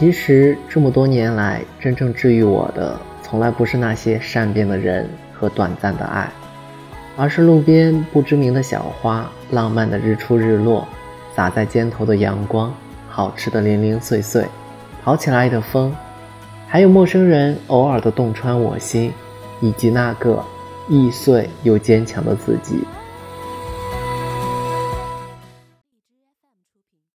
其实这么多年来真正治愈我的从来不是那些善变的人和短暂的爱而是路边不知名的小花浪漫的日出日落洒在肩头的阳光好吃的零零碎碎跑起来的风还有陌生人偶尔的洞穿我心以及那个易碎又坚强的自己。